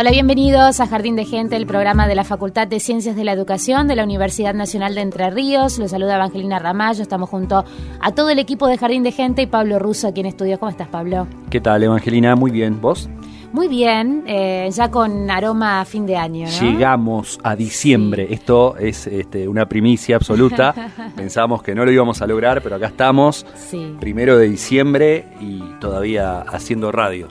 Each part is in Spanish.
Hola, bienvenidos a Jardín de Gente, el programa de la Facultad de Ciencias de la Educación de la Universidad Nacional de Entre Ríos. Los saluda Evangelina Ramallo. Estamos junto a todo el equipo de Jardín de Gente y Pablo Russo aquí en estudio. ¿Cómo estás, Pablo? ¿Qué tal, Evangelina? Muy bien. ¿Vos? Muy bien, eh, ya con aroma a fin de año, ¿no? Llegamos a diciembre. Esto es este, una primicia absoluta. Pensábamos que no lo íbamos a lograr, pero acá estamos. Sí. Primero de diciembre y todavía haciendo radio.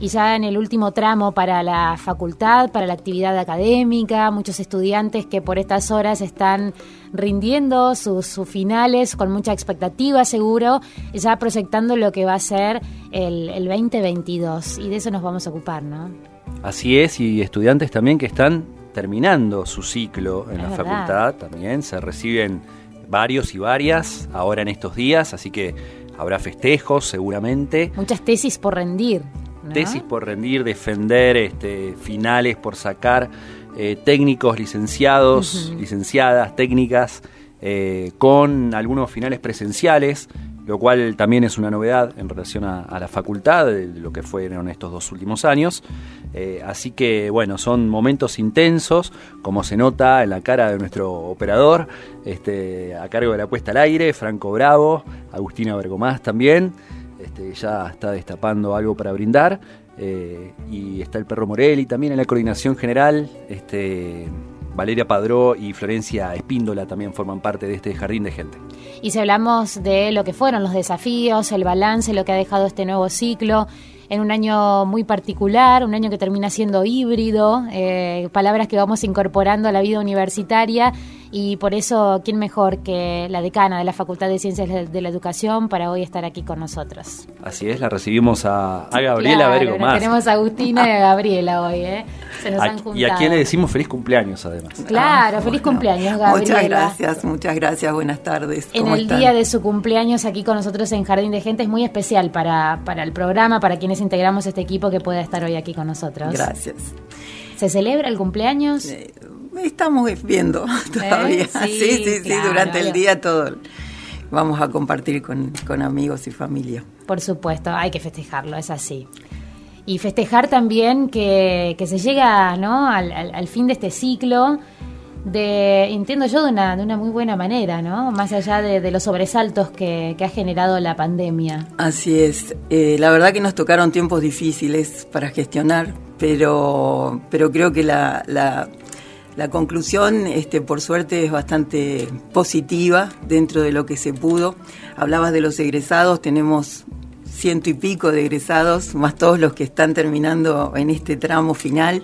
Y ya en el último tramo para la facultad, para la actividad académica, muchos estudiantes que por estas horas están rindiendo sus, sus finales con mucha expectativa seguro, ya proyectando lo que va a ser el, el 2022. Y de eso nos vamos a ocupar, ¿no? Así es, y estudiantes también que están terminando su ciclo en Es la verdad. facultad también. Se reciben varios y varias ahora en estos días, así que habrá festejos seguramente. Muchas tesis por rendir. ¿No? tesis por rendir, defender este, finales por sacar, eh, técnicos licenciados, licenciadas, técnicas, eh, con algunos finales presenciales, lo cual también es una novedad en relación a, a la facultad, de lo que fueron estos dos últimos años. Eh, así que, bueno, son momentos intensos, como se nota en la cara de nuestro operador, este, a cargo de la puesta al aire, Franco Bravo, Agustina Bergomás también. Este, ya está destapando algo para brindar. eh, y está el perro Morelli también en la coordinación general. Este, Valeria Padró y Florencia Espíndola también forman parte de este jardín de gente. Y si hablamos de lo que fueron los desafíos, el balance, lo que ha dejado este nuevo ciclo, en un año muy particular, un año que termina siendo híbrido, eh, palabras que vamos incorporando a la vida universitaria y por eso, ¿quién mejor que la decana de la Facultad de Ciencias de la Educación para hoy estar aquí con nosotros? Así es, la recibimos a, a Gabriela Claro, Vergo más. Tenemos a Agustina y a Gabriela hoy, ¿eh? Se nos A- han juntado. y a quien le decimos feliz cumpleaños además. Claro, feliz cumpleaños, Gabriela. Muchas gracias, muchas gracias, buenas tardes. En ¿cómo el están? día de su cumpleaños aquí con nosotros en Jardín de Gente es muy especial para, para el programa, para quienes integramos este equipo que pueda estar hoy aquí con nosotros. Gracias. ¿Se celebra el cumpleaños? Eh, Estamos viendo todavía. Sí, Sí, sí, sí, claro. durante el día todo. Vamos a compartir con, con amigos y familia. Por supuesto, hay que festejarlo, es así. Y festejar también que, que se llega ¿no? al, al- al fin de este ciclo, de, entiendo yo, de una, de una muy buena manera, ¿no? Más allá de, de los sobresaltos que, que ha generado la pandemia. Así es. Eh, la verdad que nos tocaron tiempos difíciles para gestionar, pero, pero creo que la, la, la conclusión, este, por suerte, es bastante positiva dentro de lo que se pudo. Hablabas de los egresados, tenemos ciento y pico de egresados, más todos los que están terminando en este tramo final.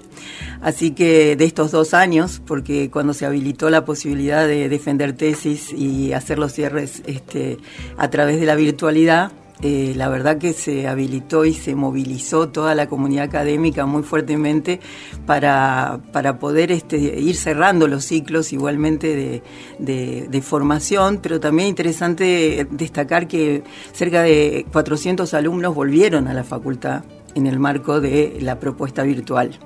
Así que de estos dos años, porque cuando se habilitó la posibilidad de defender tesis y hacer los cierres este, a través de la virtualidad, eh, la verdad que se habilitó y se movilizó toda la comunidad académica muy fuertemente para, para poder este, ir cerrando los ciclos igualmente de, de, formación, pero también interesante destacar que cerca de 400 alumnos volvieron a la facultad en el marco de la propuesta virtual.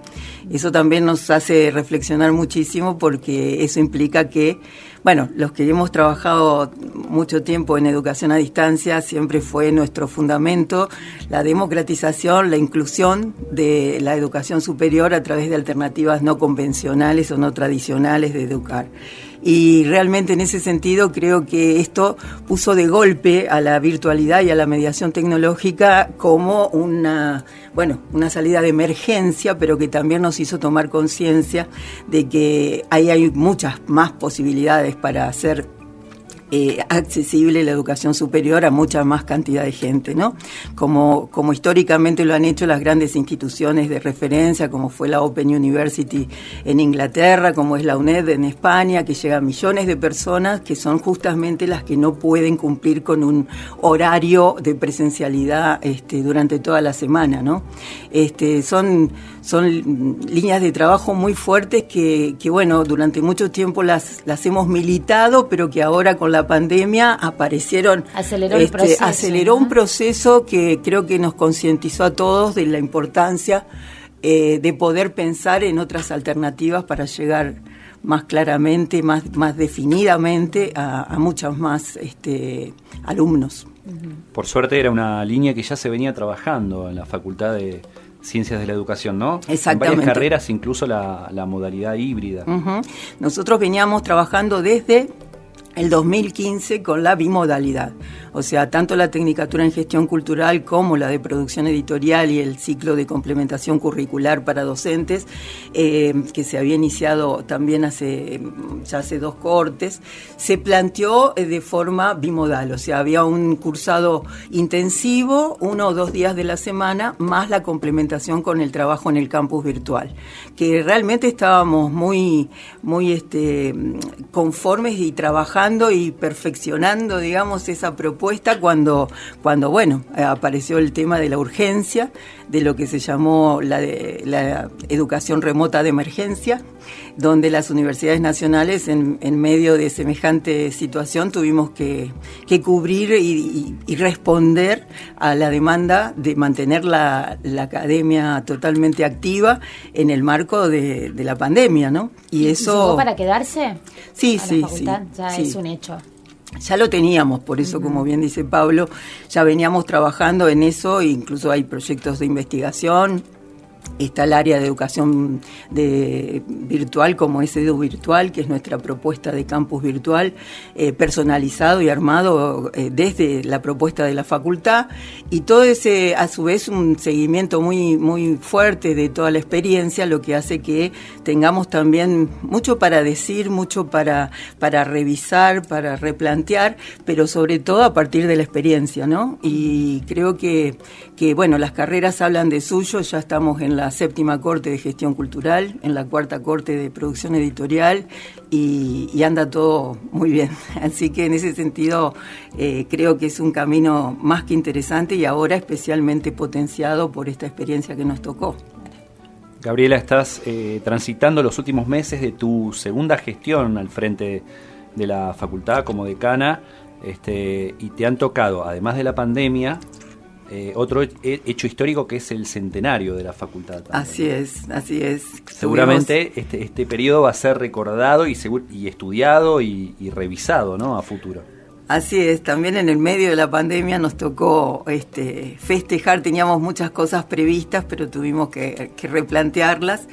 Eso también nos hace reflexionar muchísimo porque eso implica que, bueno, los que hemos trabajado mucho tiempo en educación a distancia, siempre fue nuestro fundamento la democratización, la inclusión de la educación superior a través de alternativas no convencionales o no tradicionales de educar y realmente en ese sentido creo que esto puso de golpe a la virtualidad y a la mediación tecnológica como una, bueno, una salida de emergencia, pero que también nos hizo tomar conciencia de que ahí hay muchas más posibilidades para hacer eh, accesible la educación superior a mucha más cantidad de gente, ¿no? Como, como históricamente lo han hecho las grandes instituciones de referencia, como fue la Open University en Inglaterra, como es la UNED en España, que llega a millones de personas que son justamente las que no pueden cumplir con un horario de presencialidad este, durante toda la semana, ¿no? Este, son, son líneas de trabajo muy fuertes que, que, bueno, durante mucho tiempo las, las hemos militado, pero que ahora con la pandemia aparecieron... Aceleró, este, aceleró un proceso que creo que nos concientizó a todos de la importancia eh, de poder pensar en otras alternativas para llegar más claramente, más, más definidamente a, muchos más este, alumnos. Por suerte era una línea que ya se venía trabajando en la Facultad de Ciencias de la Educación, ¿no? Exactamente. En varias carreras, incluso la, modalidad híbrida. Nosotros veníamos trabajando desde el 2015 con la bimodalidad. O sea, tanto la Tecnicatura en Gestión Cultural como la de Producción Editorial y el ciclo de complementación curricular para docentes, eh, que se había iniciado también hace, ya hace dos cortes, se planteó eh, de forma bimodal. O sea, había un cursado intensivo, uno o dos días de la semana, más la complementación con el trabajo en el campus virtual. Que realmente estábamos muy, muy este, conformes y trabajando y perfeccionando, digamos, esa propuesta cuando, cuando bueno, apareció el tema de la urgencia, de lo que se llamó la, de, la educación remota de emergencia, donde las universidades nacionales, en, medio de semejante situación, tuvimos que, cubrir y, responder a la demanda de mantener la, academia totalmente activa en el marco de, la pandemia, ¿no? Y eso... para quedarse? Sí, sí, sí. Ya es un hecho. Ya lo teníamos, por eso, como bien dice Pablo, ya veníamos trabajando en eso, incluso hay proyectos de investigación Está el área de educación de, virtual como es Edu Virtual, que es nuestra propuesta de campus virtual eh, personalizado y armado eh, desde la propuesta de la facultad y todo ese a su vez un seguimiento muy muy fuerte de toda la experiencia, lo que hace que tengamos también mucho para decir, mucho para para revisar, para replantear, pero sobre todo a partir de la experiencia, ¿no? Y creo que que bueno, las carreras hablan de suyo, ya estamos en la séptima corte de gestión cultural, en la cuarta corte de producción editorial y, anda todo muy bien. Así que en ese sentido eh, creo que es un camino más que interesante y ahora especialmente potenciado por esta experiencia que nos tocó. Gabriela, estás eh, transitando los últimos meses de tu segunda gestión al frente de la facultad como decana este, y te han tocado, además de la pandemia, eh, otro hecho histórico que es el centenario de la facultad. Así es, así es. Seguramente este, este periodo va a ser recordado y, y estudiado y, revisado ¿no? a futuro. Así es, también en el medio de la pandemia nos tocó este, festejar, teníamos muchas cosas previstas, pero tuvimos que, que replantearlas.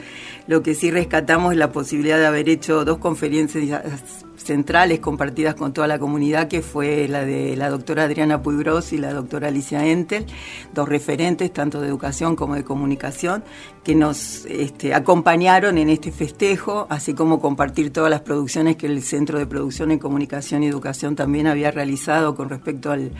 Lo que sí rescatamos es la posibilidad de haber hecho dos conferencias centrales compartidas con toda la comunidad, que fue la de la doctora Adriana Puigros y la doctora Alicia Entel, dos referentes tanto de educación como de comunicación, que nos este, acompañaron en este festejo, así como compartir todas las producciones que el Centro de Producción en Comunicación y Educación también había realizado con respecto al,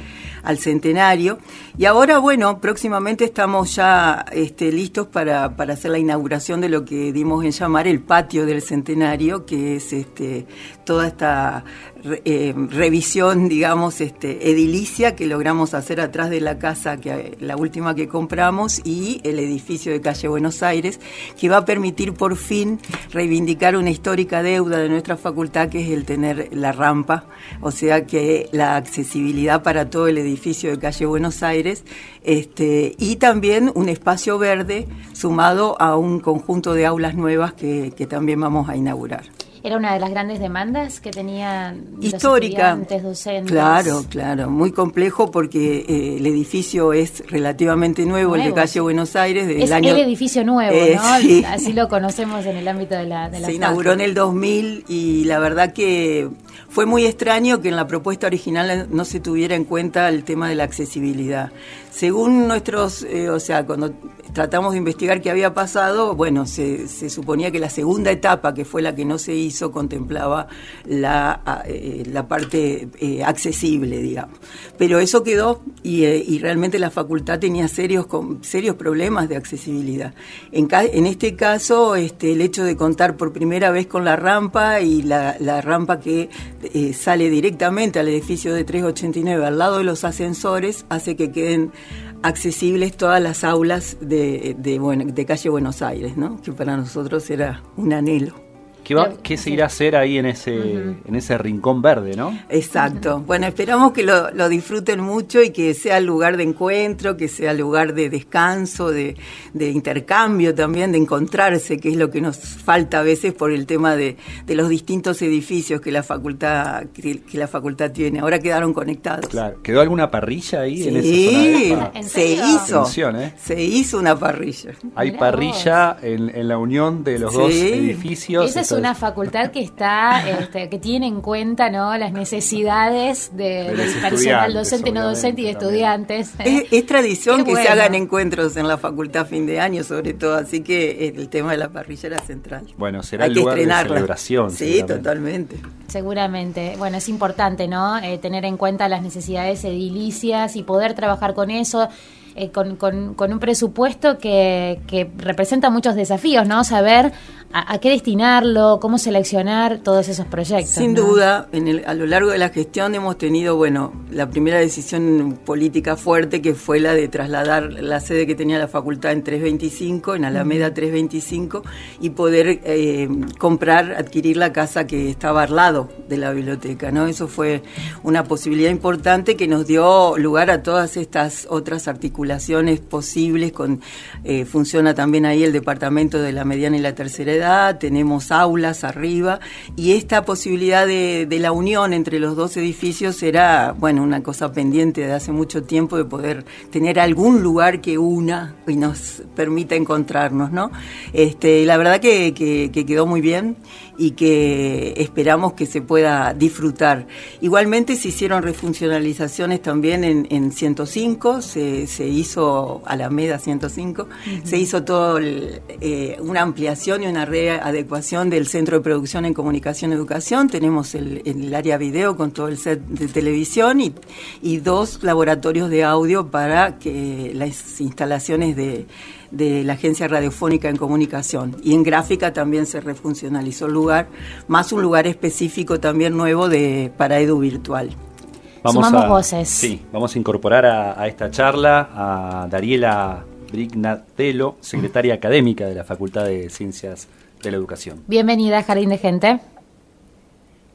centenario. Y ahora, bueno, próximamente estamos ya este, listos para, para hacer la inauguración de lo que dimos en llamar el patio del centenario, que es este, toda esta eh, revisión, digamos, este, edilicia que logramos hacer atrás de la casa, que la última que compramos, y el edificio de calle Buenos Aires, que va a permitir por fin reivindicar una histórica deuda de nuestra facultad, que es el tener la rampa, o sea que la accesibilidad para todo el edificio de calle Buenos Aires, este, y también un espacio verde sumado a un conjunto de aulas nuevas que también vamos a inaugurar. Era una de las grandes demandas que tenían histórica, los estudiantes, docentes. Claro, claro, muy complejo porque eh, el edificio es relativamente nuevo, el de calle Buenos Aires, es año el edificio nuevo, ¿no? Eh, Así lo conocemos en el ámbito de la. De Se inauguró en el 2000 y la verdad que fue muy extraño que en la propuesta original no se tuviera en cuenta el tema de la accesibilidad. Según nuestros, eh, o sea, cuando tratamos de investigar qué había pasado, bueno, se, suponía que la segunda etapa, que fue la que no se hizo, contemplaba la, eh, la parte eh, accesible, digamos. Pero eso quedó y, realmente la facultad tenía serios, serios problemas de accesibilidad. En, este caso, este, el hecho de contar por primera vez con la rampa y la, rampa que sale directamente al edificio de 389 al lado de los ascensores hace que queden accesibles todas las aulas de, de, de calle Buenos Aires, ¿no? que para nosotros era un anhelo. ¿Qué, se irá a hacer ahí en ese, en ese rincón verde, no? Exacto. Bueno, esperamos que lo, disfruten mucho y que sea lugar de encuentro, que sea lugar de descanso, de, intercambio también, de encontrarse, que es lo que nos falta a veces por el tema de, los distintos edificios que la facultad que, la facultad tiene. Ahora quedaron conectados. Claro. ¿Quedó alguna parrilla ahí sí, en esa zona? se hizo. ¿eh? Se hizo una parrilla. Hay parrilla en, la unión de los dos edificios una facultad que está, este, que tiene en cuenta ¿no? las necesidades de, del personal docente, no docente y de estudiantes. Es, tradición que se hagan encuentros en la facultad a fin de año, sobre todo, así que el tema de la parrilla era central. Bueno, será el lugar de celebración. Sí, totalmente. Seguramente. Bueno, es importante, ¿no? Eh, tener en cuenta las necesidades edilicias y poder trabajar con eso. Eh, con, con, un presupuesto que, que, representa muchos desafíos, ¿no? Saber a, qué destinarlo, cómo seleccionar todos esos proyectos. Sin duda, en el, a lo largo de la gestión hemos tenido, bueno, la primera decisión política fuerte que fue la de trasladar la sede que tenía la facultad en 325, en Alameda 325, y poder eh, comprar, adquirir la casa que estaba al lado de la biblioteca, ¿no? Eso fue una posibilidad importante que nos dio lugar a todas estas otras articulaciones posibles, con eh, funciona también ahí el departamento de la mediana y la tercera edad, tenemos aulas arriba, y esta posibilidad de, la unión entre los dos edificios era, bueno, una cosa pendiente de hace mucho tiempo de poder tener algún lugar que una y nos permita encontrarnos, ¿no? Este, la verdad que, que quedó muy bien y que esperamos que se pueda disfrutar. Igualmente se hicieron refuncionalizaciones también en, en 105, se, se hizo Alameda 105, se hizo todo eh, una ampliación y una readecuación del Centro de Producción en Comunicación y Educación. Tenemos el, el área video con todo el set de televisión y, y dos laboratorios de audio para que las instalaciones de de la Agencia Radiofónica en Comunicación. Y en gráfica también se refuncionalizó el lugar, más un lugar específico también nuevo de, para Edu Virtual. Vamos a, voces. Sí, vamos a incorporar a, esta charla a Dariela Brignatello, secretaria académica de la Facultad de Ciencias de la Educación. Bienvenida, Jardín de Gente.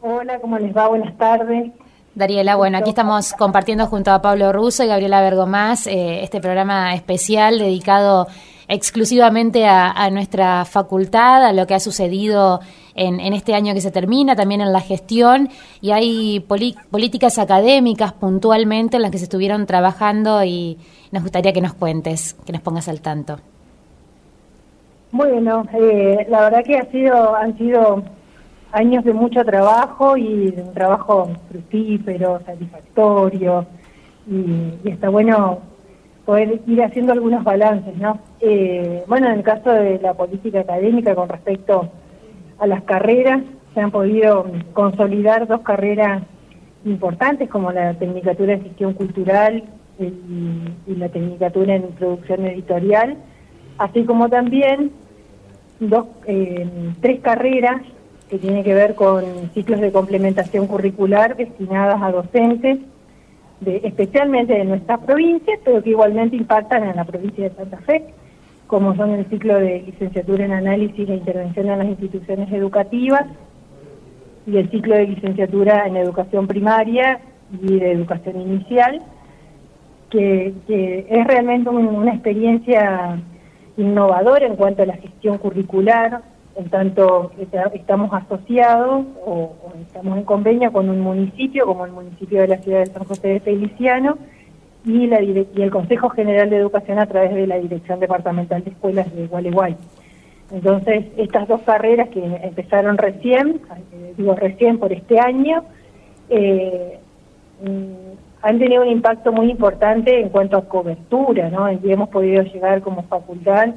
Hola, ¿cómo les va? Buenas tardes. Dariela, bueno, aquí estamos compartiendo junto a Pablo Russo y Gabriela Bergomás eh, este programa especial dedicado exclusivamente a, nuestra facultad, a lo que ha sucedido en, este año que se termina, también en la gestión, y hay políticas académicas puntualmente en las que se estuvieron trabajando y nos gustaría que nos cuentes, que nos pongas al tanto. Bueno, eh, la verdad que ha sido, han sido años de mucho trabajo y de un trabajo fructífero, satisfactorio, y, está bueno poder ir haciendo algunos balances, ¿no? Eh, bueno, en el caso de la política académica con respecto a las carreras, se han podido consolidar dos carreras importantes como la Tecnicatura de Gestión Cultural y, y la Tecnicatura en Producción Editorial, así como también dos, eh, tres carreras que tiene que ver con ciclos de complementación curricular destinadas a docentes, especialmente de nuestras provincias, pero que igualmente impactan en la provincia de Santa Fe, como son el ciclo de licenciatura en análisis e intervención en las instituciones educativas y el ciclo de licenciatura en educación primaria y de educación inicial, que, es realmente una experiencia innovadora en cuanto a la gestión curricular, en tanto estamos asociados o, estamos en convenio con un municipio, como el municipio de la ciudad de San José de Feliciano, y, la, y el Consejo General de Educación a través de la Dirección Departamental de Escuelas de Gualeguay. Entonces, estas dos carreras que empezaron recién, eh, digo recién por este año, eh, mm, han tenido un impacto muy importante en cuanto a cobertura, ¿no? Y hemos podido llegar como facultad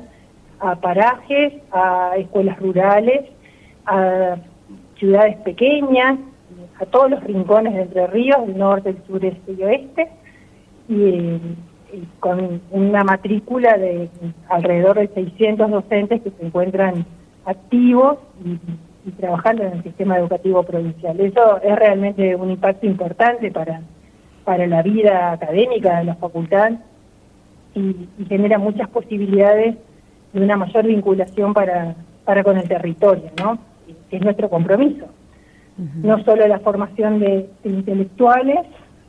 a parajes, a escuelas rurales, a ciudades pequeñas, a todos los rincones de Entre Ríos, del norte, el sur, este y oeste, y, con una matrícula de alrededor de 600 docentes que se encuentran activos y, trabajando en el sistema educativo provincial. Eso es realmente un impacto importante para, para la vida académica de la facultad y, genera muchas posibilidades de una mayor vinculación para, para con el territorio, ¿no? que es nuestro compromiso. No solo la formación de, intelectuales,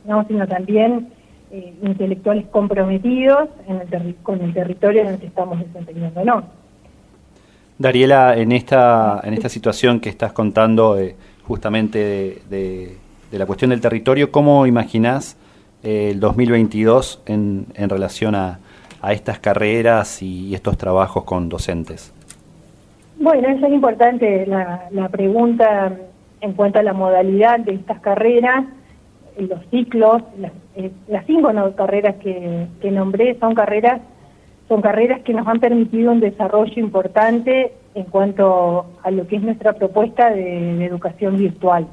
¿no? sino también eh, intelectuales comprometidos en el con el territorio en el que estamos desempeñando, ¿no? Dariela, en esta, en esta situación que estás contando eh, justamente de, la cuestión del territorio, ¿cómo imaginás eh, el 2022 en, en relación a, a estas carreras y, estos trabajos con docentes? Bueno, es importante la, la pregunta en cuanto a la modalidad de estas carreras los ciclos, las, eh, cinco carreras que, nombré son carreras son carreras que nos han permitido un desarrollo importante en cuanto a lo que es nuestra propuesta de, educación virtual.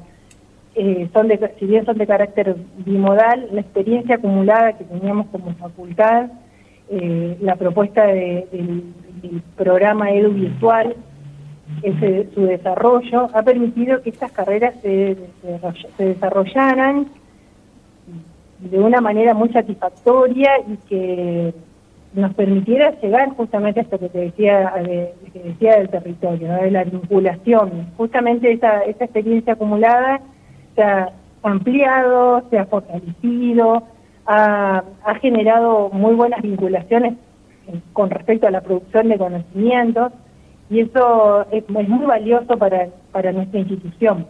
Eh, son de, si bien son de carácter bimodal, la experiencia acumulada que teníamos como facultad, eh, la propuesta del, programa Edu Virtual, su desarrollo, ha permitido que estas carreras se, se desarrollaran de una manera muy satisfactoria y que nos permitiera llegar justamente a esto que te decía, que decía del territorio, de la vinculación. Justamente esa, esa experiencia acumulada se ha ampliado, se ha fortalecido, ha, ha generado muy buenas vinculaciones con respecto a la producción de conocimientos y eso es, es muy valioso para, para nuestra institución.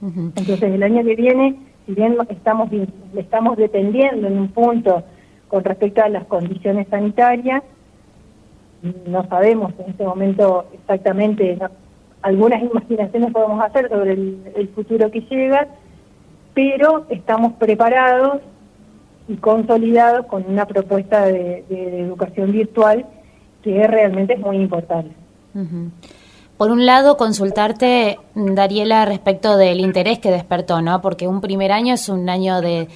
Entonces el año que viene si bien estamos, estamos dependiendo en un punto con respecto a las condiciones sanitarias, no sabemos en este momento exactamente, algunas imaginaciones podemos hacer sobre el, futuro que llega, pero estamos preparados y consolidados con una propuesta de, educación virtual que realmente es muy importante. Por un lado, consultarte, Dariela, respecto del interés que despertó, ¿no? Porque un primer año es un año de,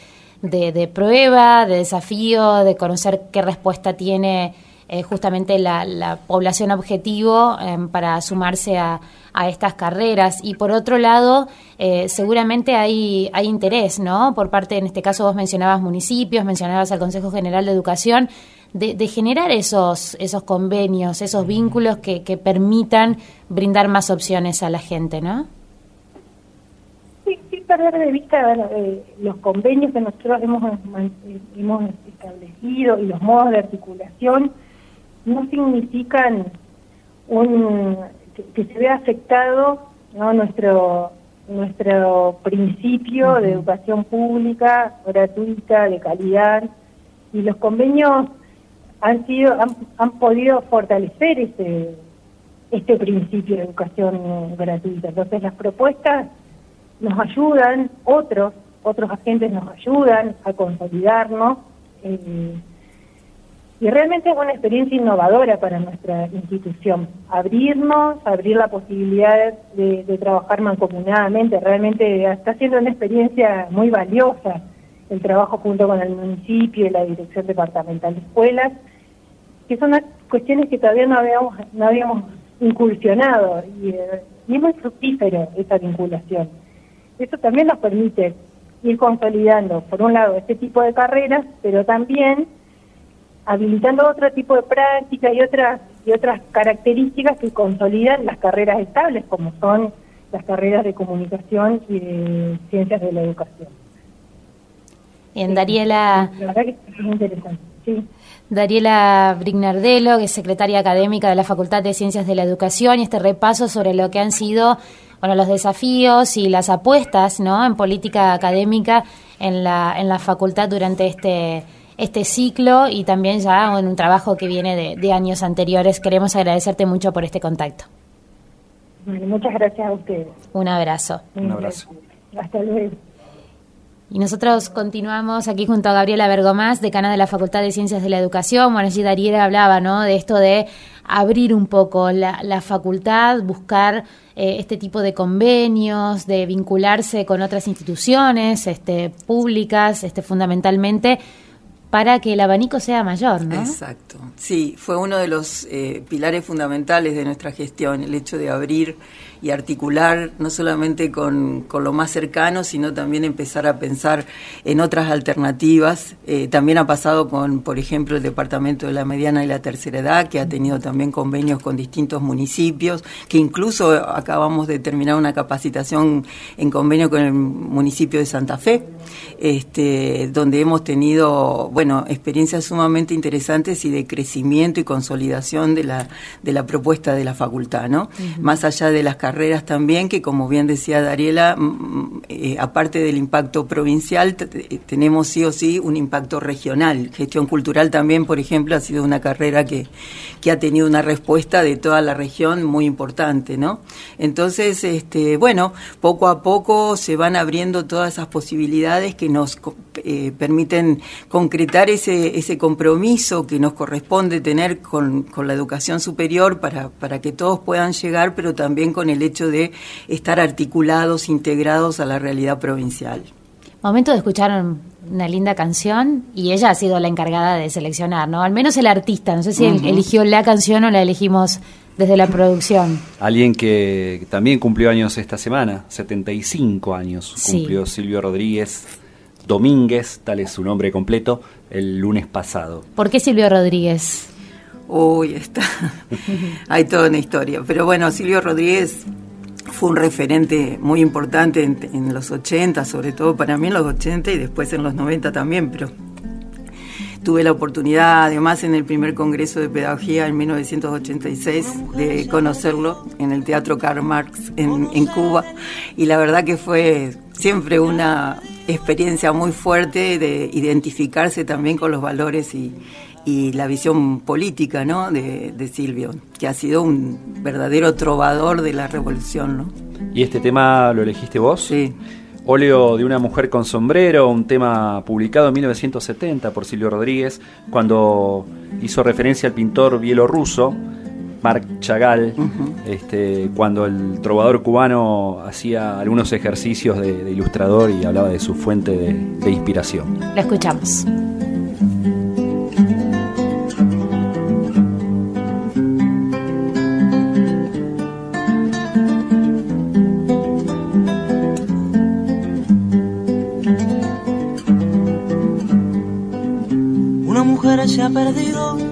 de, prueba, de desafío, de conocer qué respuesta tiene eh, justamente la, población objetivo em, para sumarse a, a, estas carreras. Y por otro lado, eh, seguramente hay, hay interés, ¿no? Por parte, en este caso, vos mencionabas municipios, mencionabas al Consejo General de Educación de, generar esos, esos convenios, esos vínculos que, que permitan brindar más opciones a la gente, ¿no? Sí, sin perder de vista eh, los convenios que nosotros hemos, hemos establecido y los modos de articulación no significan un que, se vea afectado ¿no? nuestro nuestro principio de educación pública gratuita de calidad y los convenios han sido han, podido fortalecer este este principio de educación gratuita. Entonces las propuestas nos ayudan, otros otros agentes nos ayudan a consolidarnos eh, y realmente es una experiencia innovadora para nuestra institución. Abrirnos, abrir la posibilidad de, de trabajar mancomunadamente, realmente está siendo una experiencia muy valiosa el trabajo junto con el municipio y la Dirección Departamental de Escuelas que son cuestiones que todavía no habíamos, no habíamos incursionado. Y, Y es muy fructífero esa vinculación. Eso también nos permite ir consolidando, por un lado, este tipo de carreras, pero también habilitando otro tipo de práctica y otras y otras características que consolidan las carreras estables, como son las carreras de comunicación y de ciencias de la educación. Bien, Dariela. La verdad que es muy interesante. Sí. Dariela Brignardello, que es secretaria académica de la Facultad de Ciencias de la Educación, y este repaso sobre lo que han sido bueno, los desafíos y las apuestas ¿no? en política académica en la, en la facultad durante este, este ciclo y también ya en un trabajo que viene de, de años anteriores. Queremos agradecerte mucho por este contacto. Bueno, muchas gracias a ustedes. Un abrazo. Un abrazo. Hasta luego. Y nosotros continuamos aquí junto a Gabriela Bergomás, decana de la Facultad de Ciencias de la Educación. Bueno, allí Dariela hablaba ¿no? de esto de abrir un poco la, la facultad, buscar eh, este tipo de convenios, de vincularse con otras instituciones este, públicas, este, fundamentalmente para que el abanico sea mayor, ¿no? Exacto. Sí, fue uno de los eh, pilares fundamentales de nuestra gestión, el hecho de abrir y articular no solamente con, con, lo más cercano, sino también empezar a pensar en otras alternativas. Eh, también ha pasado con, por ejemplo, el Departamento de la Mediana y la Tercera Edad, que ha tenido también convenios con distintos municipios, que incluso acabamos de terminar una capacitación en convenio con el municipio de Santa Fe, este, donde hemos tenido, bueno, experiencias sumamente interesantes y de crecimiento y consolidación de la, de la propuesta de la facultad, ¿no? Uh -huh. Más allá de las carreras también, que como bien decía Dariela, eh, aparte del impacto provincial, tenemos sí o sí un impacto regional. Gestión cultural también, por ejemplo, ha sido una carrera que, que ha tenido una respuesta de toda la región muy importante, ¿no? Entonces, este, bueno, poco a poco se van abriendo todas esas posibilidades que nos eh, permiten concretar ese, ese compromiso que nos corresponde tener con, con la educación superior para, para que todos puedan llegar, pero también con el hecho de estar articulados, integrados a la realidad provincial. Momento de escuchar una linda canción y ella ha sido la encargada de seleccionar, ¿no? Al menos el artista, no sé si uh -huh. eligió la canción o la elegimos desde la producción. Alguien que también cumplió años esta semana, 75 años cumplió sí. Silvio Rodríguez Domínguez, tal es su nombre completo, el lunes pasado. ¿Por qué Silvio Rodríguez? Uy, está. Hay toda una historia. Pero bueno, Silvio Rodríguez fue un referente muy importante en, en, los 80, sobre todo para mí en los 80 y después en los 90 también, pero tuve la oportunidad, además en el primer Congreso de Pedagogía en 1986, de conocerlo en el Teatro Karl Marx en, en Cuba y la verdad que fue siempre una experiencia muy fuerte de identificarse también con los valores y, y la visión política ¿no? de, de, Silvio, que ha sido un verdadero trovador de la revolución. ¿no? ¿Y este tema lo elegiste vos? Sí. Óleo de una mujer con sombrero, un tema publicado en 1970 por Silvio Rodríguez, cuando hizo referencia al pintor bielorruso Marc Chagall, uh -huh. este, cuando el trovador cubano hacía algunos ejercicios de, de ilustrador y hablaba de su fuente de, de inspiración. Lo escuchamos. Una mujer se ha perdido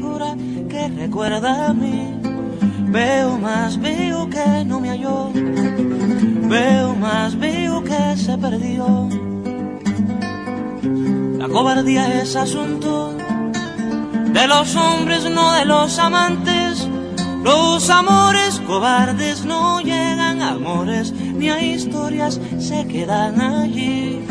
recuerda a mí. Veo más veo que no me halló. Veo más veo que se perdió. La cobardía es asunto de los hombres, no de los amantes. Los amores cobardes no llegan a amores ni a historias, se quedan allí.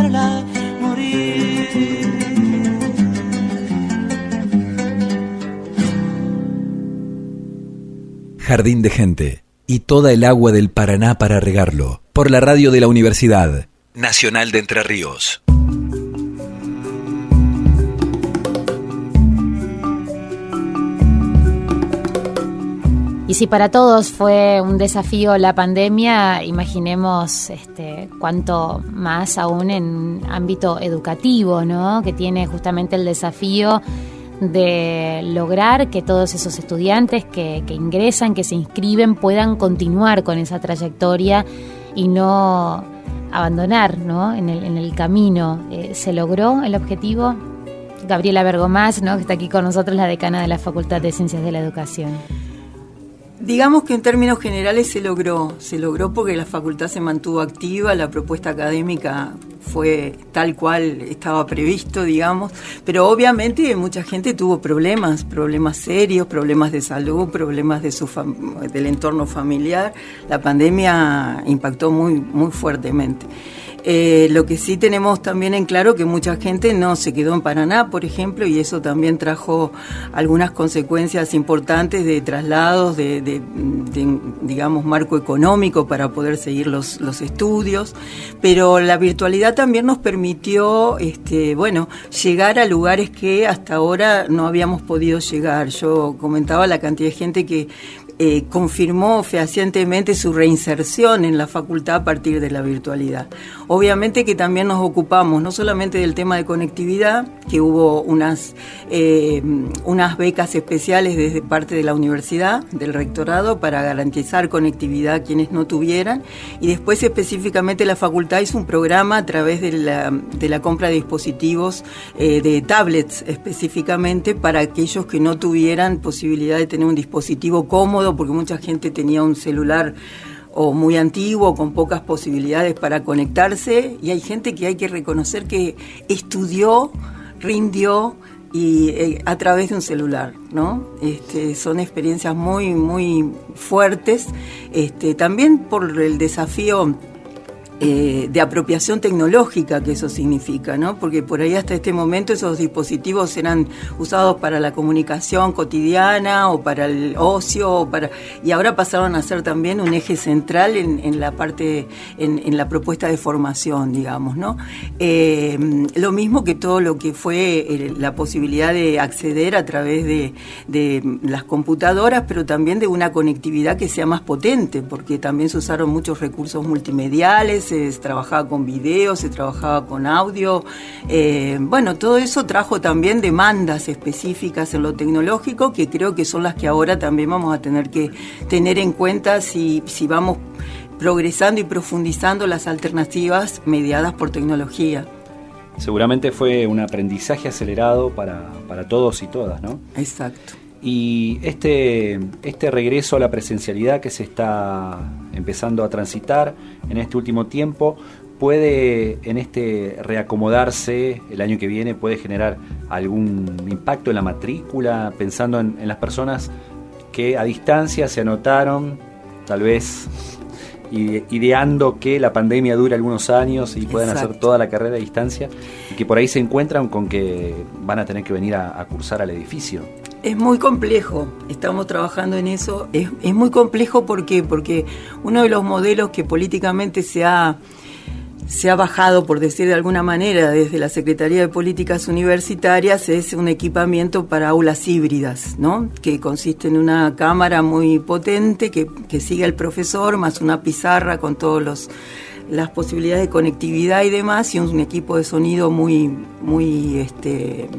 Jardín de gente y toda el agua del Paraná para regarlo por la radio de la Universidad Nacional de Entre Ríos. Y si para todos fue un desafío la pandemia, imaginemos este, cuánto más aún en ámbito educativo, ¿no? Que tiene justamente el desafío de lograr que todos esos estudiantes que, ingresan, que se inscriben, puedan continuar con esa trayectoria y no abandonar ¿no? En, el, en el camino. Eh, ¿Se logró el objetivo? Gabriela Bergomás, ¿no? que está aquí con nosotros, la decana de la Facultad de Ciencias de la Educación. Digamos que en términos generales se logró, se logró porque la facultad se mantuvo activa, la propuesta académica fue tal cual estaba previsto, digamos, pero obviamente mucha gente tuvo problemas, problemas serios, problemas de salud, problemas de su del entorno familiar. La pandemia impactó muy muy fuertemente. Eh, lo que sí tenemos también en claro que mucha gente no se quedó en Paraná, por ejemplo, y eso también trajo algunas consecuencias importantes de traslados, de, digamos, marco económico para poder seguir los, los, estudios. Pero la virtualidad también nos permitió, este, bueno, llegar a lugares que hasta ahora no habíamos podido llegar. Yo comentaba la cantidad de gente que eh, confirmó fehacientemente su reinserción en la facultad a partir de la virtualidad. Obviamente que también nos ocupamos no solamente del tema de conectividad, que hubo unas, eh, unas becas especiales desde parte de la universidad, del rectorado, para garantizar conectividad a quienes no tuvieran, y después específicamente la facultad hizo un programa a través de la, de la compra de dispositivos eh, de tablets específicamente para aquellos que no tuvieran posibilidad de tener un dispositivo cómodo porque mucha gente tenía un celular o muy antiguo, con pocas posibilidades para conectarse, y hay gente que hay que reconocer que estudió, rindió y eh, a través de un celular, ¿no? Este, son experiencias muy, muy fuertes, este, también por el desafío eh, de apropiación tecnológica que eso significa, ¿no? Porque por ahí hasta este momento esos dispositivos eran usados para la comunicación cotidiana o para el ocio, para y ahora pasaron a ser también un eje central en, la parte, en, la propuesta de formación, digamos, ¿no? Eh, lo mismo que todo lo que fue eh, la posibilidad de acceder a través de, de las computadoras, pero también de una conectividad que sea más potente, porque también se usaron muchos recursos multimediales se trabajaba con video, se trabajaba con audio. Eh, bueno, todo eso trajo también demandas específicas en lo tecnológico que creo que son las que ahora también vamos a tener que tener en cuenta si, si vamos progresando y profundizando las alternativas mediadas por tecnología. Seguramente fue un aprendizaje acelerado para, para todos y todas, ¿no? Exacto. Y este, este regreso a la presencialidad que se está empezando a transitar en este último tiempo puede en este reacomodarse el año que viene, puede generar algún impacto en la matrícula, pensando en, las personas que a distancia se anotaron, tal vez ideando que la pandemia dure algunos años y puedan hacer toda la carrera a distancia y que por ahí se encuentran con que van a tener que venir a cursar al edificio. Es muy complejo, estamos trabajando en eso. Es, es, muy complejo porque, porque uno de los modelos que políticamente se ha, se ha bajado, por decir de alguna manera, desde la Secretaría de Políticas Universitarias es un equipamiento para aulas híbridas, ¿no? que consiste en una cámara muy potente que, que sigue al profesor, más una pizarra con todos los las posibilidades de conectividad y demás y un, equipo de sonido muy, muy este,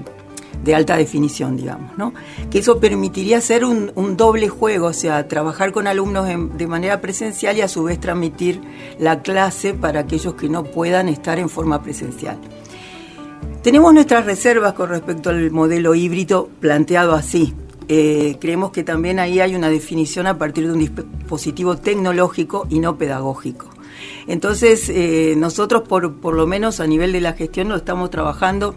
de alta definición, digamos, ¿no? Que eso permitiría hacer un, doble juego, o sea, trabajar con alumnos de manera presencial y a su vez transmitir la clase para aquellos que no puedan estar en forma presencial. Tenemos nuestras reservas con respecto al modelo híbrido planteado así. Eh, creemos que también ahí hay una definición a partir de un dispositivo tecnológico y no pedagógico. Entonces, eh, nosotros por, por lo menos a nivel de la gestión lo estamos trabajando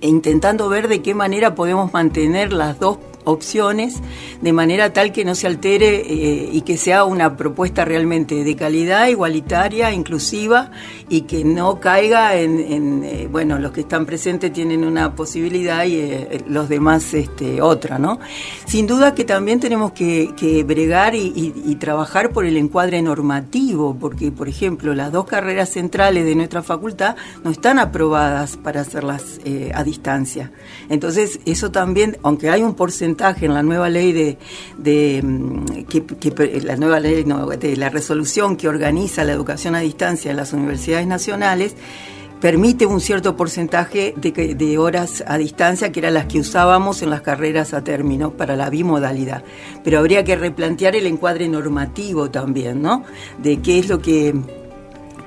intentando ver de qué manera podemos mantener las dos opciones de manera tal que no se altere eh, y que sea una propuesta realmente de calidad, igualitaria, inclusiva y que no caiga en, eh, bueno, los que están presentes tienen una posibilidad y eh, los demás este, otra, ¿no? Sin duda que también tenemos que, bregar y, trabajar por el encuadre normativo, porque, por ejemplo, las dos carreras centrales de nuestra facultad no están aprobadas para hacerlas a distancia. Entonces, eso también, aunque hay un porcentaje en la nueva ley de, de mm, la nueva ley de la resolución que organiza la educación a distancia en las universidades nacionales permite un cierto porcentaje de, de, horas a distancia, que eran las que usábamos en las carreras a término para la bimodalidad. Pero habría que replantear el encuadre normativo también, ¿no? De qué es lo que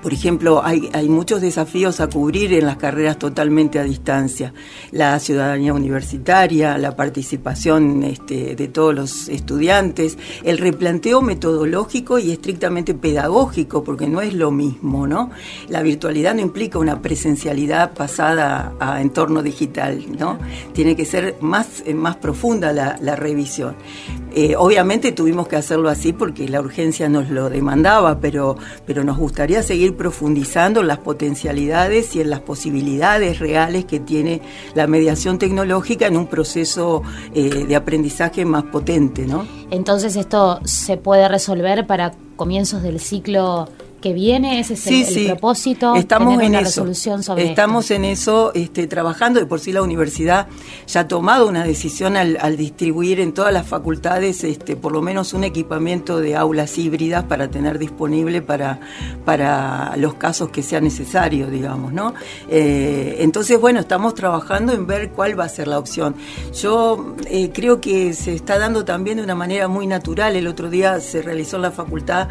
por ejemplo, hay, muchos desafíos a cubrir en las carreras totalmente a distancia. La ciudadanía universitaria, la participación este, de todos los estudiantes, el replanteo metodológico y estrictamente pedagógico, porque no es lo mismo, ¿no? La virtualidad no implica una presencialidad pasada a entorno digital, ¿no? Tiene que ser más, más profunda la, la revisión. Eh, obviamente tuvimos que hacerlo así porque la urgencia nos lo demandaba, pero, pero nos gustaría seguir profundizando en las potencialidades y en las posibilidades reales que tiene la mediación tecnológica en un proceso eh, de aprendizaje más potente. ¿no? Entonces esto se puede resolver para comienzos del ciclo que viene, ese es el, propósito, estamos en una eso. resolución sobre Estamos en eso este, trabajando y por sí la universidad ya ha tomado una decisión al, distribuir en todas las facultades este, por lo menos un equipamiento de aulas híbridas para tener disponible para, para los casos que sea necesario, digamos, ¿no? Eh, entonces, bueno, estamos trabajando en ver cuál va a ser la opción. Yo eh, creo que se está dando también de una manera muy natural. El otro día se realizó en la facultad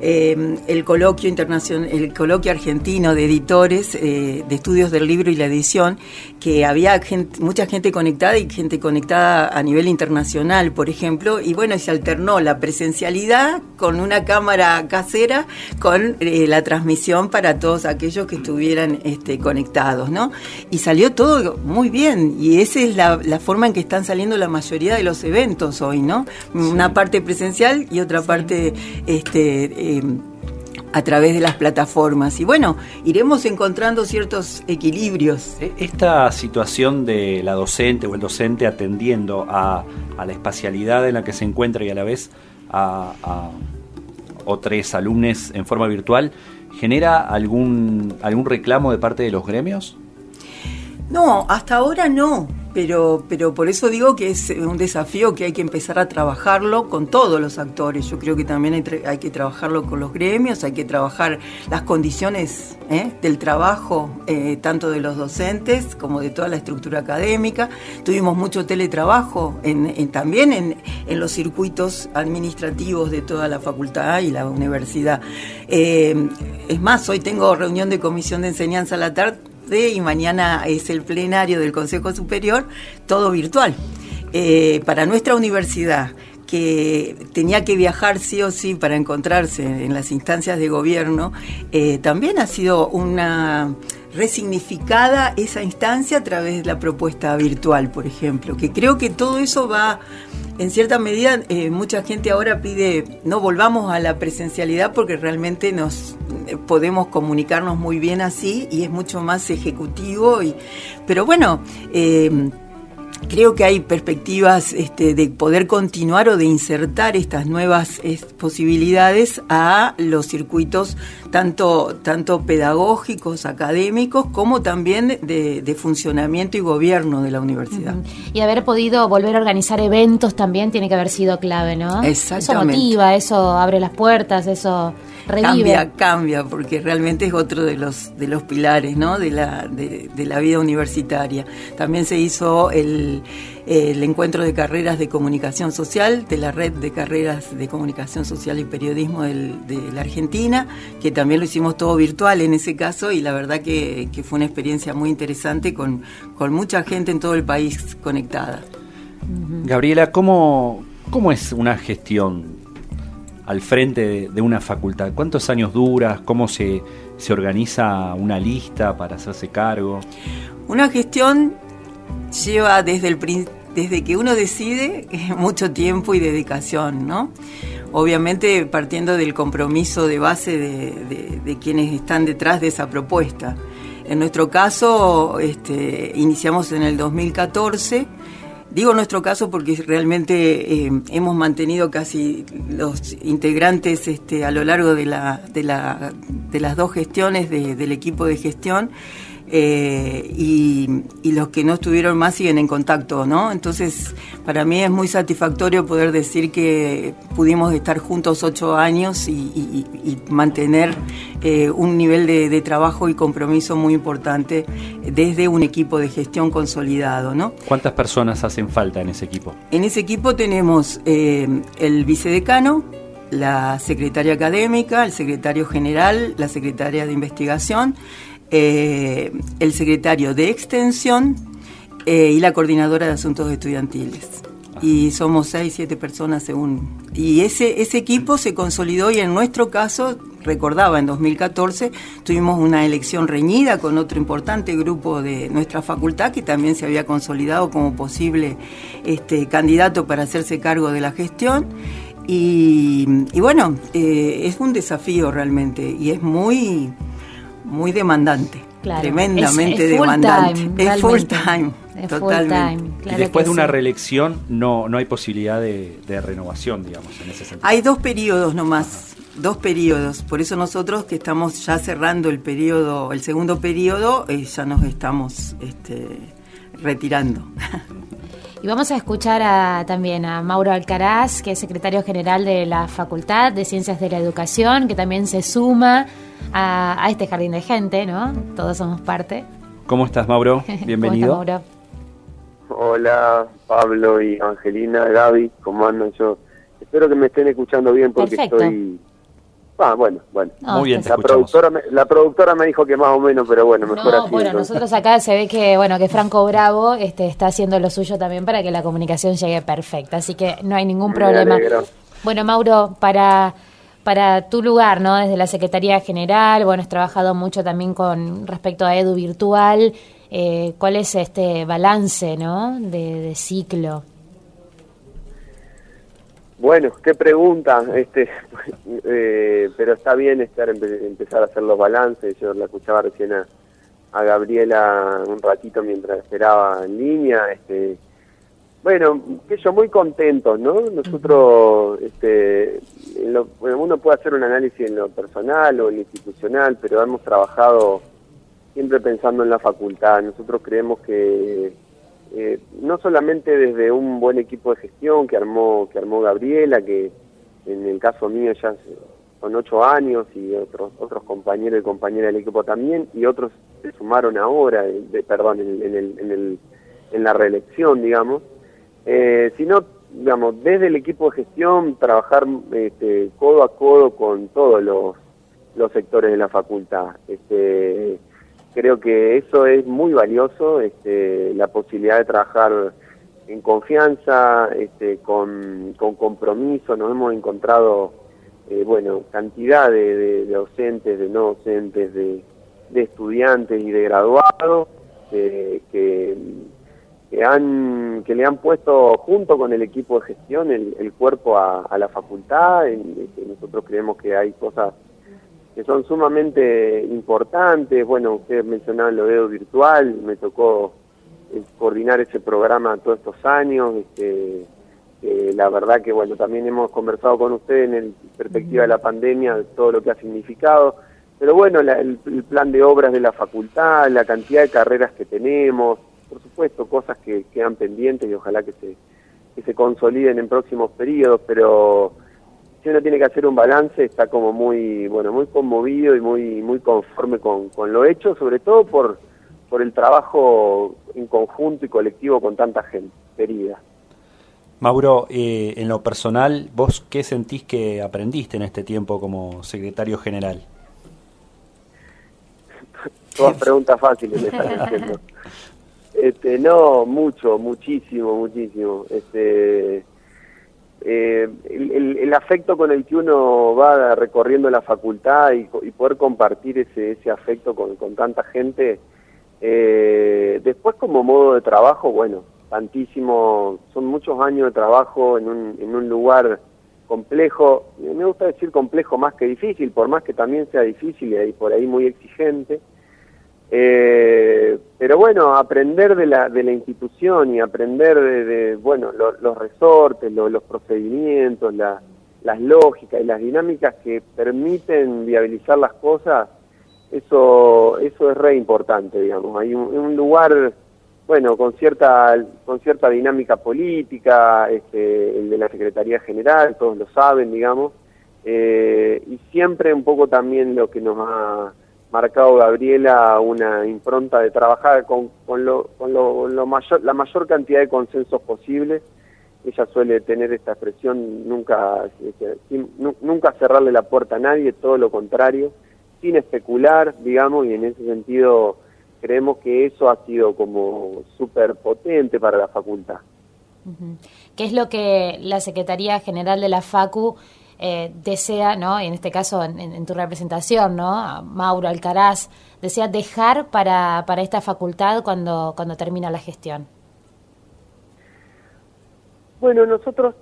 eh, el coloquio internacional, el coloquio argentino de editores eh, de estudios del libro y la edición, que había mucha gente conectada y gente conectada a nivel internacional, por ejemplo, y bueno, se alternó la presencialidad con una cámara casera con eh, la transmisión para todos aquellos que estuvieran este, conectados, ¿no? Y salió todo muy bien, y esa es la, forma en que están saliendo la mayoría de los eventos hoy, ¿no? Una parte presencial y otra parte este, eh, a través de las plataformas. Y bueno, iremos encontrando ciertos equilibrios. E, esta situación de la docente o el docente atendiendo a, la espacialidad en la que se encuentra y a la vez a, a otros alumnos en forma virtual, ¿genera algún, algún reclamo de parte de los gremios? No, hasta ahora no pero, pero por eso digo que es un desafío que hay que empezar a trabajarlo con todos los actores. Yo creo que también hay, que trabajarlo con los gremios, hay que trabajar las condiciones ¿eh? del trabajo, eh, tanto de los docentes como de toda la estructura académica. Tuvimos mucho teletrabajo también en, los circuitos administrativos de toda la facultad y la universidad. Eh, es más, hoy tengo reunión de comisión de enseñanza a la tarde y mañana es el plenario del Consejo Superior, todo virtual. Eh, para nuestra universidad, que tenía que viajar sí o sí para encontrarse en las instancias de gobierno, eh, también ha sido una resignificada esa instancia a través de la propuesta virtual, por ejemplo, que creo que todo eso va en cierta medida, eh, mucha gente ahora pide no volvamos a la presencialidad porque realmente nos eh, podemos comunicarnos muy bien así y es mucho más ejecutivo. Y, pero bueno, creo que hay perspectivas este, de poder continuar o de insertar estas nuevas posibilidades a los circuitos tanto, tanto pedagógicos, académicos, como también de, funcionamiento y gobierno de la universidad. Y haber podido volver a organizar eventos también tiene que haber sido clave, ¿no? Exactamente. Eso motiva, eso abre las puertas, eso cambia, cambia, porque realmente es otro de los de los pilares, ¿no? De la de, la vida universitaria. También se hizo el, el encuentro de carreras de comunicación social de la red de carreras de comunicación social y periodismo de la Argentina, que también lo hicimos todo virtual en ese caso y la verdad que, que fue una experiencia muy interesante con, con mucha gente en todo el país conectada. Gabriela, ¿cómo, cómo es una gestión al frente de, una facultad? ¿Cuántos años dura? ¿Cómo se, se organiza una lista para hacerse cargo? Una gestión lleva desde, el, desde que uno decide mucho tiempo y dedicación, ¿no? Obviamente partiendo del compromiso de base de, de quienes están detrás de esa propuesta. En nuestro caso, este, iniciamos en el 2014 Digo nuestro caso porque realmente eh, hemos mantenido casi los integrantes este, a lo largo de, la, de, la, de las dos gestiones del equipo de gestión eh, y, los que no estuvieron más siguen en contacto, ¿no? Entonces, para mí es muy satisfactorio poder decir que pudimos estar juntos ocho años y, mantener eh, un nivel de, trabajo y compromiso muy importante desde un equipo de gestión consolidado, ¿no? ¿Cuántas personas hacen falta en ese equipo? En ese equipo tenemos eh, el vicedecano, la secretaria académica, el secretario general, la secretaria de investigación, eh, el secretario de Extensión eh, y la coordinadora de asuntos estudiantiles. Y somos seis, siete personas según. Y ese, ese equipo se consolidó y en nuestro caso, recordaba, en 2014 tuvimos una elección reñida con otro importante grupo de nuestra facultad que también se había consolidado como posible este, candidato para hacerse cargo de la gestión. Y, bueno, eh, es un desafío realmente y es muy muy demandante. Tremendamente demandante. es full time. totalmente. y después de una reelección no, no hay posibilidad de, renovación, digamos, en ese sentido. Hay dos periodos nomás, dos periodos. Por eso nosotros que estamos ya cerrando el periodo, el segundo periodo, eh, ya nos estamos este, retirando. Y vamos a escuchar también a Mauro Alcaraz, que es secretario general de la Facultad de Ciencias de la Educación, que también se suma a, este jardín de gente, ¿no? Todos somos parte. ¿Cómo estás, Mauro? Bienvenido. Mauro? Hola, Pablo y Angelina, Gaby, ¿cómo andan? Yo espero que me estén escuchando bien porque estoy... Ah, bueno, bueno. Muy bien, la productora, me, la productora me dijo que más o menos, pero bueno, mejor no, Bueno, nosotros acá se ve que bueno que Franco Bravo este, está haciendo lo suyo también para que la comunicación llegue perfecta, así que no hay ningún problema. Bueno, Mauro, para para tu lugar, ¿no? Desde la Secretaría General, bueno, has trabajado mucho también con respecto a Edu Virtual. Eh, ¿Cuál es este balance, ¿no? De, ciclo. Bueno, qué pregunta, este, eh, pero está bien estar empezar a hacer los balances. Yo la escuchaba recién a, a Gabriela un ratito mientras esperaba en línea. Este, bueno, que yo muy contento, ¿no? Nosotros, este, uno puede hacer un análisis en lo personal o en lo institucional, pero hemos trabajado siempre pensando en la facultad. Nosotros creemos que eh, no solamente desde un buen equipo de gestión que armó que armó Gabriela, que en el caso mío ya son ocho años y otros otros compañeros y compañeras del equipo también y otros se sumaron ahora, de, perdón, en, el, en, el, en la reelección, digamos eh, sino, digamos, desde el equipo de gestión, trabajar este, codo a codo con todos los, los sectores de la facultad. Este, creo que eso es muy valioso, este, la posibilidad de trabajar en confianza, este, con, compromiso, nos hemos encontrado, eh, bueno, cantidad de, docentes, de no docentes, de, estudiantes y de graduados, eh, que que, han, que le han puesto junto con el equipo de gestión el, cuerpo a, la facultad. En, nosotros creemos que hay cosas que son sumamente importantes. Bueno, ustedes mencionaban lo de virtual, me tocó eh, coordinar ese programa todos estos años. Este, la verdad que bueno, también hemos conversado con ustedes en perspectiva de la pandemia, todo lo que ha significado. Pero bueno, el plan de obras de la facultad, la cantidad de carreras que tenemos, por supuesto, cosas que quedan pendientes y ojalá que se, que se consoliden en próximos periodos, pero si uno tiene que hacer un balance está como muy, bueno, muy conmovido y muy, muy conforme con, con lo hecho, sobre todo por, por el trabajo en conjunto y colectivo con tanta gente querida. Mauro, eh, en lo personal, ¿vos qué sentís que aprendiste en este tiempo como secretario general? Todas preguntas fáciles me están haciendo. Este, no, mucho, muchísimo, muchísimo. Este, eh, el, afecto con el que uno va recorriendo la facultad y, poder compartir ese, ese afecto con, con tanta gente, eh, después como modo de trabajo, bueno, tantísimo, son muchos años de trabajo en un, en un lugar complejo, me gusta decir complejo más que difícil, por más que también sea difícil y por ahí muy exigente, eh, pero bueno, aprender de la, de la institución y aprender de, bueno, los resortes, los procedimientos, las lógicas y las dinámicas que permiten viabilizar las cosas, eso, eso es re importante, digamos. Hay un, lugar, bueno, con cierta, con cierta dinámica política, este, el de la Secretaría General, todos lo saben, digamos, eh, y siempre un poco también lo que nos ha marcado Gabriela una impronta de trabajar con, con, lo, con lo, mayor, la mayor cantidad de consensos posible. Ella suele tener esta expresión, nunca, este, nunca cerrarle la puerta a nadie, todo lo contrario, sin especular, digamos, y en ese sentido creemos que eso ha sido como súper potente para la facultad. ¿Qué es lo que la Secretaría General de la FACU eh, desea, ¿no? en este caso en, tu representación, ¿no? Mauro Alcaraz, desea dejar para, para esta facultad cuando, cuando termina la gestión? Bueno, nosotros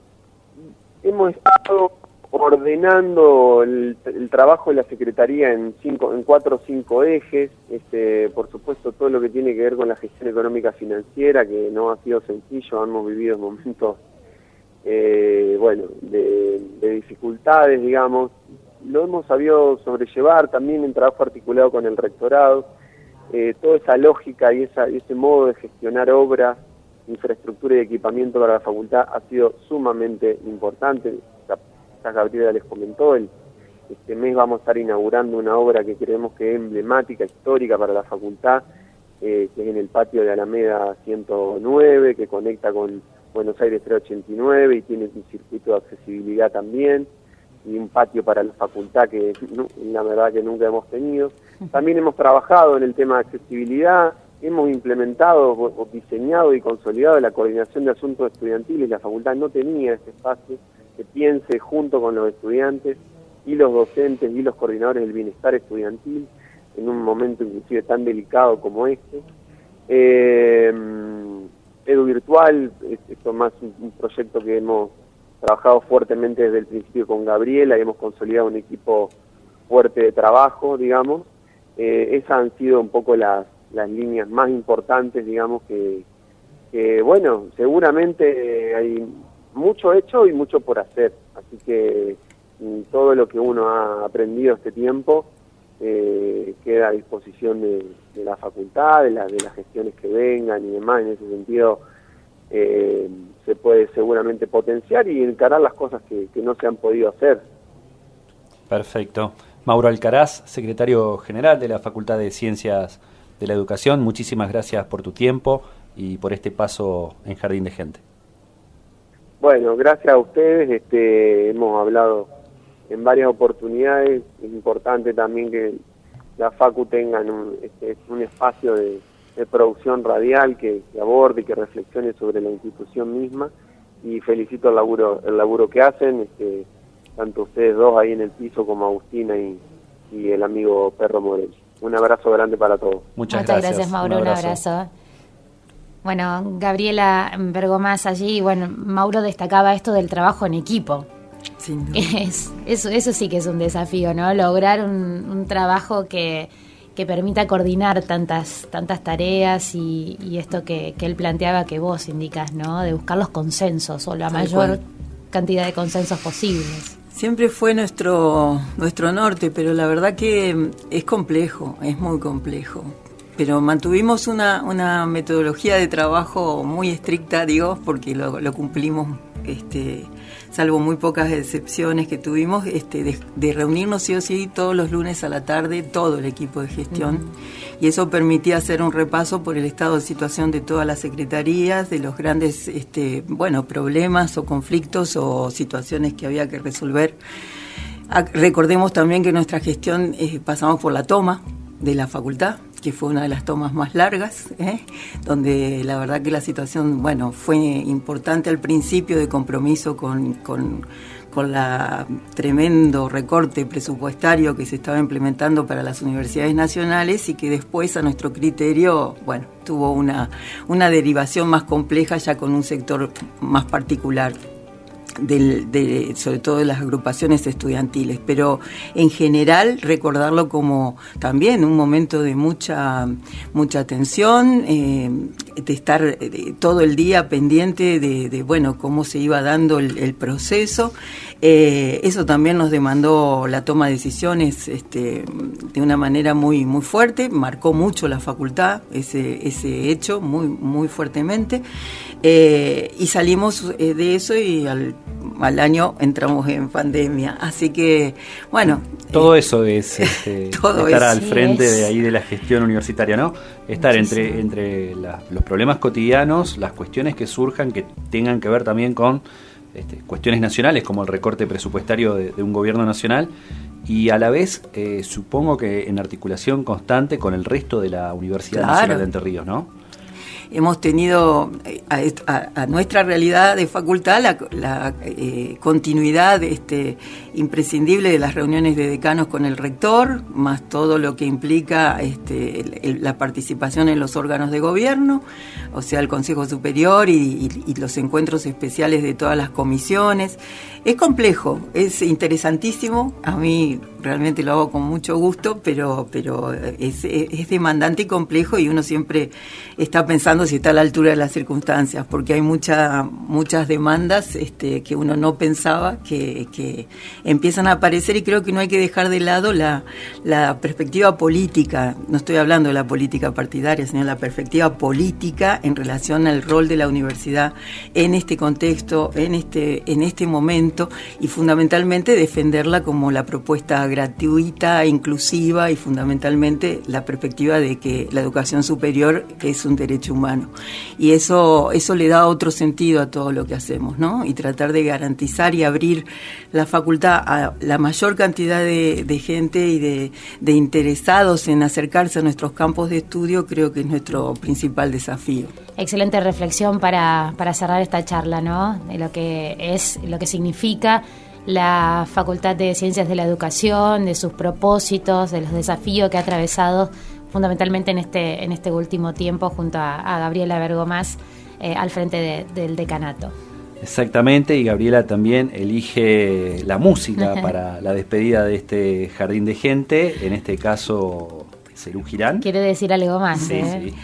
hemos estado ordenando el, trabajo de la Secretaría en, cinco, en cuatro o cinco ejes, este, por supuesto todo lo que tiene que ver con la gestión económica financiera, que no ha sido sencillo, hemos vivido momentos eh, bueno, de, dificultades, digamos. Lo hemos sabido sobrellevar también en trabajo articulado con el rectorado. Eh, toda esa lógica y, esa, ese modo de gestionar obras, infraestructura y equipamiento para la facultad ha sido sumamente importante. Ya, Gabriela les comentó, el, este mes vamos a estar inaugurando una obra que creemos que es emblemática, histórica para la facultad, eh, que es en el patio de Alameda 109, que conecta con Buenos Aires 389 y tiene un circuito de accesibilidad también y un patio para la facultad que la verdad que nunca hemos tenido. También hemos trabajado en el tema de accesibilidad, hemos implementado o diseñado y consolidado la coordinación de asuntos estudiantiles. La facultad no tenía ese espacio que piense junto con los estudiantes y los docentes y los coordinadores del bienestar estudiantil en un momento inclusive tan delicado como este. Eh, Edu Virtual, esto es más un, proyecto que hemos trabajado fuertemente desde el principio con Gabriela y hemos consolidado un equipo fuerte de trabajo, digamos. Eh, esas han sido un poco las, las líneas más importantes, digamos, que, bueno, seguramente hay mucho hecho y mucho por hacer. Así que mm, todo lo que uno ha aprendido este tiempo eh, queda a disposición de, la facultad, de, de las gestiones que vengan y demás. En ese sentido, eh, se puede seguramente potenciar y encarar las cosas que, no se han podido hacer. Perfecto. Mauro Alcaraz, secretario general de la Facultad de Ciencias de la Educación, muchísimas gracias por tu tiempo y por este paso en Jardín de Gente. Bueno, gracias a ustedes. Este, hemos hablado en varias oportunidades. Es importante también que la Facu tenga un, este, un espacio de, producción radial que, aborde y que reflexione sobre la institución misma. Y felicito el laburo, el laburo que hacen, este, tanto ustedes dos ahí en el piso como Agustina y, el amigo Perro Morel. Un abrazo grande para todos. Muchas, gracias. Mauro. Un abrazo. Bueno, Gabriela Bergomás allí, bueno, Mauro destacaba esto del trabajo en equipo, es, eso, eso sí que es un desafío, ¿no? Lograr un, trabajo que, permita coordinar tantas, tantas tareas y, esto que, él planteaba que vos indicas, ¿no? De buscar los consensos o la mayor cantidad de consensos posibles. Siempre fue nuestro, nuestro norte, pero la verdad que es complejo, es muy complejo. Pero mantuvimos una, una metodología de trabajo muy estricta, digo, porque lo, lo cumplimos este, salvo muy pocas excepciones que tuvimos, este, de, reunirnos sí o sí todos los lunes a la tarde, todo el equipo de gestión. Y eso permitía hacer un repaso por el estado de situación de todas las secretarías, de los grandes este, bueno, problemas o conflictos o situaciones que había que resolver. Recordemos también que nuestra gestión eh, pasamos por la toma de la facultad, que fue una de las tomas más largas, ¿eh? donde la verdad que la situación, bueno, fue importante al principio de compromiso con, con, con la tremendo recorte presupuestario que se estaba implementando para las universidades nacionales y que después a nuestro criterio, bueno, tuvo una, una derivación más compleja ya con un sector más particular de, sobre todo de las agrupaciones estudiantiles, pero en general recordarlo como también un momento de mucha, mucha tensión, eh, de estar eh, todo el día pendiente de, bueno, cómo se iba dando el, proceso. Eh, eso también nos demandó la toma de decisiones este, de una manera muy, muy fuerte, marcó mucho la facultad ese, ese hecho muy, muy fuertemente. y salimos de eso y al al año entramos en pandemia. Así que, bueno. Todo eh, eso es este, estar al frente de ahí de la gestión universitaria, ¿no? Estar entre, entre los problemas cotidianos, las cuestiones que surjan, que tengan que ver también con este, cuestiones nacionales, como el recorte presupuestario de, un gobierno nacional, y a la vez eh, supongo que en articulación constante con el resto de la Universidad Nacional de Entre Ríos, ¿no? hemos tenido eh, a, nuestra realidad de facultad la, eh, continuidad este, imprescindible de las reuniones de decanos con el rector, más todo lo que implica este, la participación en los órganos de gobierno, o sea, el Consejo Superior y, los encuentros especiales de todas las comisiones. Es complejo, es interesantísimo, a mí realmente lo hago con mucho gusto, pero, pero es, demandante y complejo y uno siempre está pensando si está a la altura de las circunstancias, porque hay mucha, muchas demandas este, que uno no pensaba que empiezan a aparecer y creo que no hay que dejar de lado la, perspectiva política, no estoy hablando de la política partidaria, sino la perspectiva política en relación al rol de la universidad en este contexto, en este, en este momento y fundamentalmente defenderla como la propuesta gratuita, inclusiva y fundamentalmente la perspectiva de que la educación superior es un derecho humano. Y eso, eso le da otro sentido a todo lo que hacemos, ¿no? Y tratar de garantizar y abrir la facultad a la mayor cantidad de, gente y de, interesados en acercarse a nuestros campos de estudio, creo que es nuestro principal desafío. Excelente reflexión para, para cerrar esta charla, ¿no? De lo que es, lo que significa la Facultad de Ciencias de la Educación, de sus propósitos, de los desafíos que ha atravesado fundamentalmente en este, en este último tiempo junto a, Gabriela Bergomás eh, al frente del decanato. Exactamente, y Gabriela también elige la música para la despedida de este jardín de gente, en este caso Cerú Girán. Quiere decir algo más. Sí, ¿eh? sí.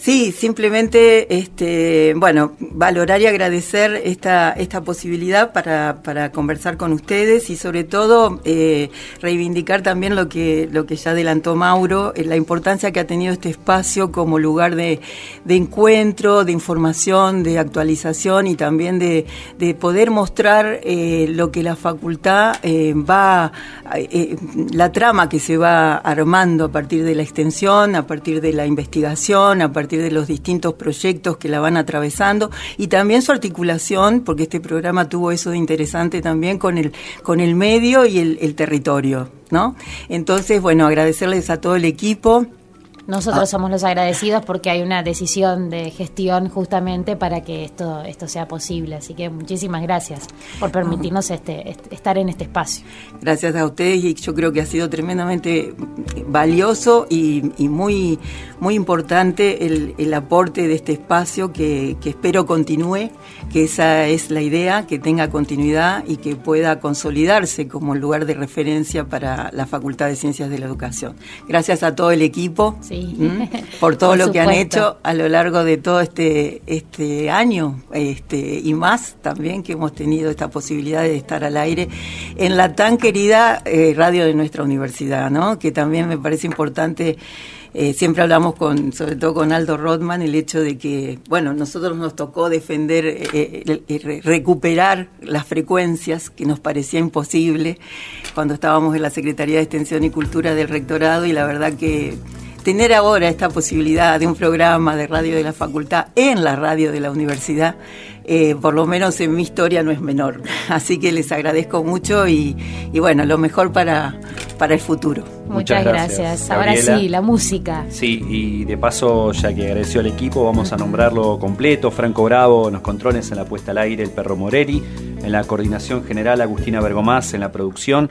Sí, simplemente, este, bueno, valorar y agradecer esta, esta posibilidad para, para conversar con ustedes y sobre todo eh, reivindicar también lo que, lo que ya adelantó Mauro, eh, la importancia que ha tenido este espacio como lugar de, de encuentro, de información, de actualización y también de, de poder mostrar eh, lo que la facultad va, la trama que se va armando a partir de la extensión, a partir de la investigación, a partir de los distintos proyectos que la van atravesando y también su articulación, porque este programa tuvo eso de interesante también con el, con el medio y el, el territorio, ¿no? Entonces, bueno, agradecerles a todo el equipo nosotros ah. somos los agradecidos porque hay una decisión de gestión justamente para que esto, esto sea posible. Así que muchísimas gracias por permitirnos este, estar en este espacio. Gracias a ustedes y yo creo que ha sido tremendamente valioso y, muy, muy importante el, aporte de este espacio que, que espero continúe, que esa es la idea, que tenga continuidad y que pueda consolidarse como lugar de referencia para la Facultad de Ciencias de la Educación. Gracias a todo el equipo Sí. ¿Mm? Por todo Por lo que han hecho a lo largo de todo este, este año este, y más también que hemos tenido esta posibilidad de estar al aire en la tan querida eh, radio de nuestra universidad, ¿no? que también me parece importante. eh, siempre hablamos con, sobre todo con Aldo Rodman, el hecho de que, bueno, nosotros nos tocó defender, eh, re- recuperar las frecuencias que nos parecía imposible cuando estábamos en la Secretaría de Extensión y Cultura del Rectorado y la verdad que tener ahora esta posibilidad de un programa de radio de la facultad en la radio de la universidad, eh, por lo menos en mi historia no es menor. Así que les agradezco mucho y, y bueno, lo mejor para, para el futuro. Muchas, Muchas gracias. gracias, Ahora sí, la música. Sí, y de paso, ya que agradeció al equipo, vamos a nombrarlo completo. Franco Bravo en los controles, en la puesta al aire, el perro Moreri, en la coordinación general, Agustina Bergomás, en la producción,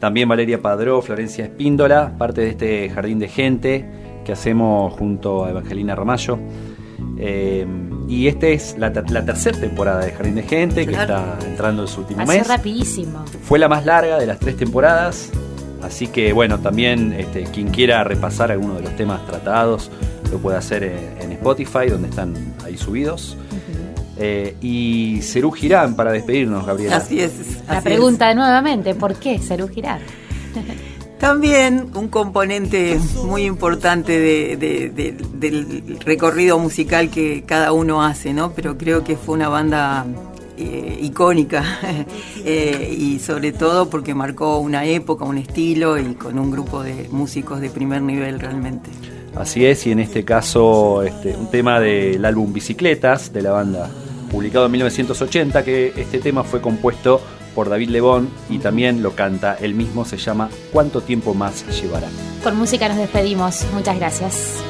también Valeria Padró, Florencia Espíndola, parte de este jardín de gente que hacemos junto a Evangelina Ramallo. Eh, y esta es la, la tercera temporada de Jardín de Gente, que está entrando en su último Pasó mes. rapidísimo. Fue la más larga de las tres temporadas, así que bueno, también este, quien quiera repasar alguno de los temas tratados lo puede hacer en, en Spotify, donde están ahí subidos. Eh, y Cerú Girán para despedirnos, Gabriela. Así es. La pregunta nuevamente, ¿por qué Cerú es. También un componente muy importante de- de- de- del recorrido musical que cada uno hace, ¿no? Pero creo que fue una banda eh, icónica eh, y sobre todo porque marcó una época, un estilo y con un grupo de músicos de primer nivel realmente. Así es, y en este caso este, un tema del álbum Bicicletas de la banda, publicado en 1980, que este tema fue compuesto por David Lebón y también lo canta él mismo, se llama ¿Cuánto tiempo más llevará? Con música nos despedimos. Muchas gracias.